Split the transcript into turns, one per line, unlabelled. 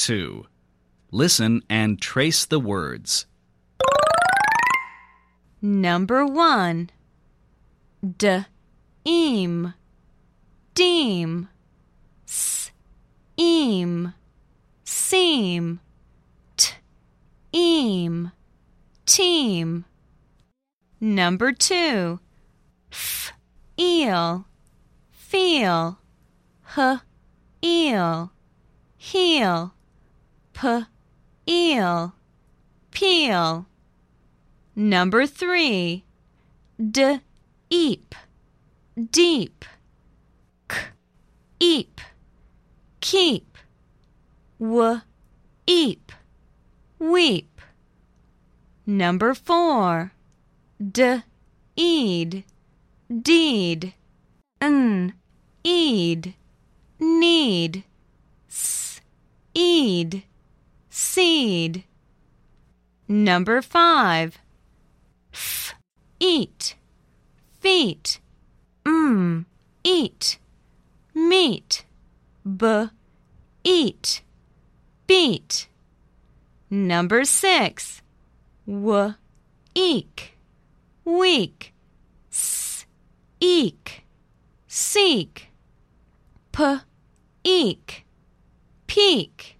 2. Listen and trace the words.
Number 1. D. Eam. Deem. S. Eam. Seem. T. Eam. Teem. Number 2. F. Eel. Feel. H. Eel. Heel. P. Eel. Peel. Number 3. D. Eep. Deep. K. Eep. Keep. W. Eep. Weep. Number 4. D. Eed. Deed. N. Eed. Need. S. Eed. Seed. Number 5. F. Eat. Feet. M. Eat. Meet. B. Eat. Beet. Number 6. W. Eek. Week. S. Eek. Seek. P. Eek. Peek.